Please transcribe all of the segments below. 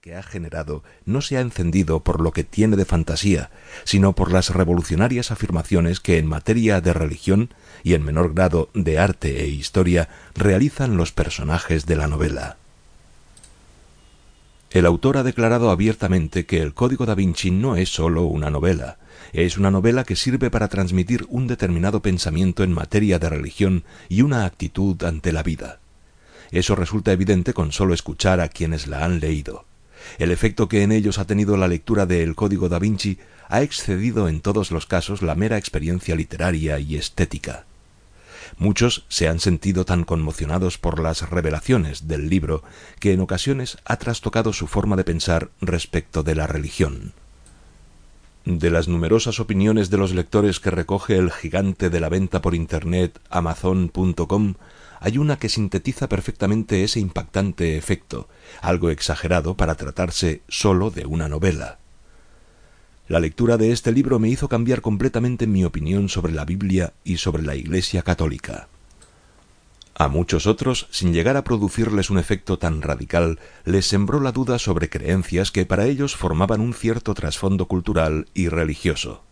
que ha generado no se ha encendido por lo que tiene de fantasía, sino por las revolucionarias afirmaciones que en materia de religión y en menor grado de arte e historia realizan los personajes de la novela. El autor ha declarado abiertamente que el Código da Vinci no es sólo una novela, es una novela que sirve para transmitir un determinado pensamiento en materia de religión y una actitud ante la vida. Eso resulta evidente con solo escuchar a quienes la han leído. El efecto que en ellos ha tenido la lectura de El Código da Vinci ha excedido en todos los casos la mera experiencia literaria y estética. Muchos se han sentido tan conmocionados por las revelaciones del libro que en ocasiones ha trastocado su forma de pensar respecto de la religión. De las numerosas opiniones de los lectores que recoge el gigante de la venta por Internet Amazon.com, hay una que sintetiza perfectamente ese impactante efecto, algo exagerado para tratarse sólo de una novela. La lectura de este libro me hizo cambiar completamente mi opinión sobre la Biblia y sobre la Iglesia católica. A muchos otros, sin llegar a producirles un efecto tan radical, les sembró la duda sobre creencias que para ellos formaban un cierto trasfondo cultural y religioso.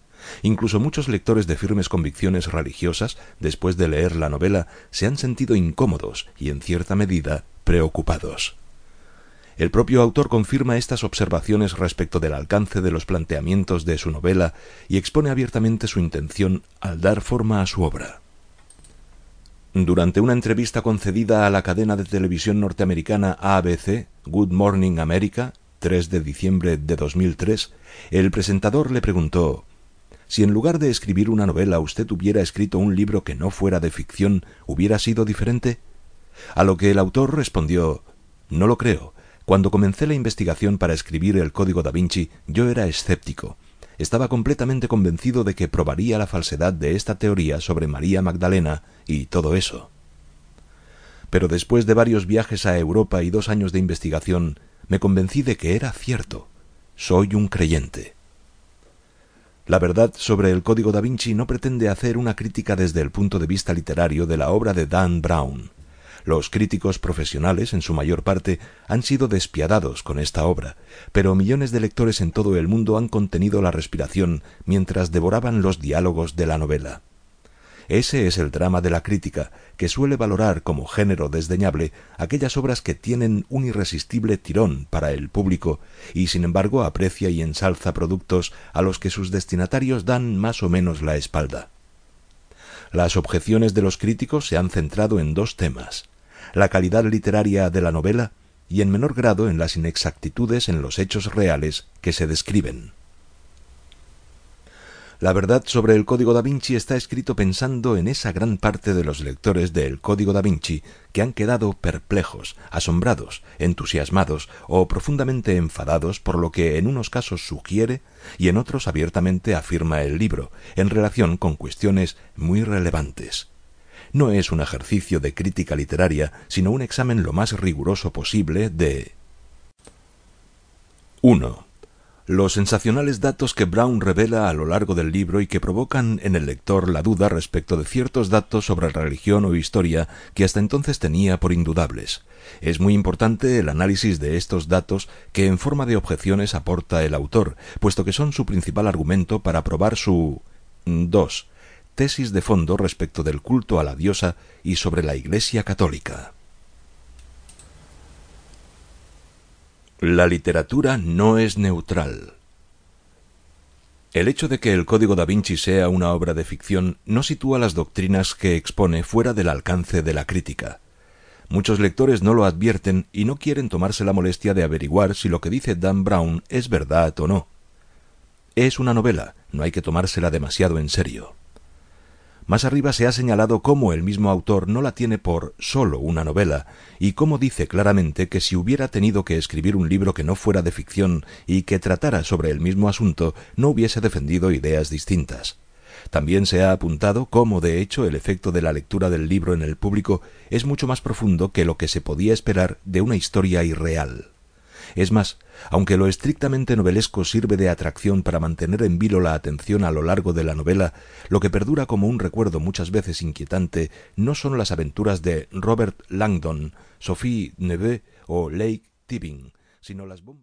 Incluso muchos lectores de firmes convicciones religiosas, después de leer la novela, se han sentido incómodos y, en cierta medida, preocupados. El propio autor confirma estas observaciones respecto del alcance de los planteamientos de su novela y expone abiertamente su intención al dar forma a su obra. Durante una entrevista concedida a la cadena de televisión norteamericana ABC, Good Morning America, 3 de diciembre de 2003, el presentador le preguntó si en lugar de escribir una novela usted hubiera escrito un libro que no fuera de ficción, ¿hubiera sido diferente? A lo que el autor respondió No lo creo. Cuando comencé la investigación para escribir el Código da Vinci, yo era escéptico. Estaba completamente convencido de que probaría la falsedad de esta teoría sobre María Magdalena y todo eso. Pero después de varios viajes a Europa y dos años de investigación, me convencí de que era cierto. Soy un creyente. La verdad sobre el Código da Vinci no pretende hacer una crítica desde el punto de vista literario de la obra de Dan Brown. Los críticos profesionales, en su mayor parte, han sido despiadados con esta obra, pero millones de lectores en todo el mundo han contenido la respiración mientras devoraban los diálogos de la novela. Ese es el drama de la crítica, que suele valorar como género desdeñable aquellas obras que tienen un irresistible tirón para el público y sin embargo aprecia y ensalza productos a los que sus destinatarios dan más o menos la espalda. Las objeciones de los críticos se han centrado en dos temas la calidad literaria de la novela y en menor grado en las inexactitudes en los hechos reales que se describen. La verdad sobre el Código da Vinci está escrito pensando en esa gran parte de los lectores del Código da Vinci que han quedado perplejos, asombrados, entusiasmados o profundamente enfadados por lo que en unos casos sugiere y en otros abiertamente afirma el libro, en relación con cuestiones muy relevantes. No es un ejercicio de crítica literaria, sino un examen lo más riguroso posible de 1 los sensacionales datos que Brown revela a lo largo del libro y que provocan en el lector la duda respecto de ciertos datos sobre religión o historia que hasta entonces tenía por indudables. Es muy importante el análisis de estos datos que en forma de objeciones aporta el autor, puesto que son su principal argumento para probar su 2. tesis de fondo respecto del culto a la diosa y sobre la Iglesia católica. La literatura no es neutral. El hecho de que el Código da Vinci sea una obra de ficción no sitúa las doctrinas que expone fuera del alcance de la crítica. Muchos lectores no lo advierten y no quieren tomarse la molestia de averiguar si lo que dice Dan Brown es verdad o no. Es una novela, no hay que tomársela demasiado en serio. Más arriba se ha señalado cómo el mismo autor no la tiene por sólo una novela, y cómo dice claramente que si hubiera tenido que escribir un libro que no fuera de ficción y que tratara sobre el mismo asunto, no hubiese defendido ideas distintas. También se ha apuntado cómo, de hecho, el efecto de la lectura del libro en el público es mucho más profundo que lo que se podía esperar de una historia irreal. Es más, aunque lo estrictamente novelesco sirve de atracción para mantener en vilo la atención a lo largo de la novela, lo que perdura como un recuerdo muchas veces inquietante no son las aventuras de Robert Langdon, Sophie Neveu o Lake Tipping, sino las bombas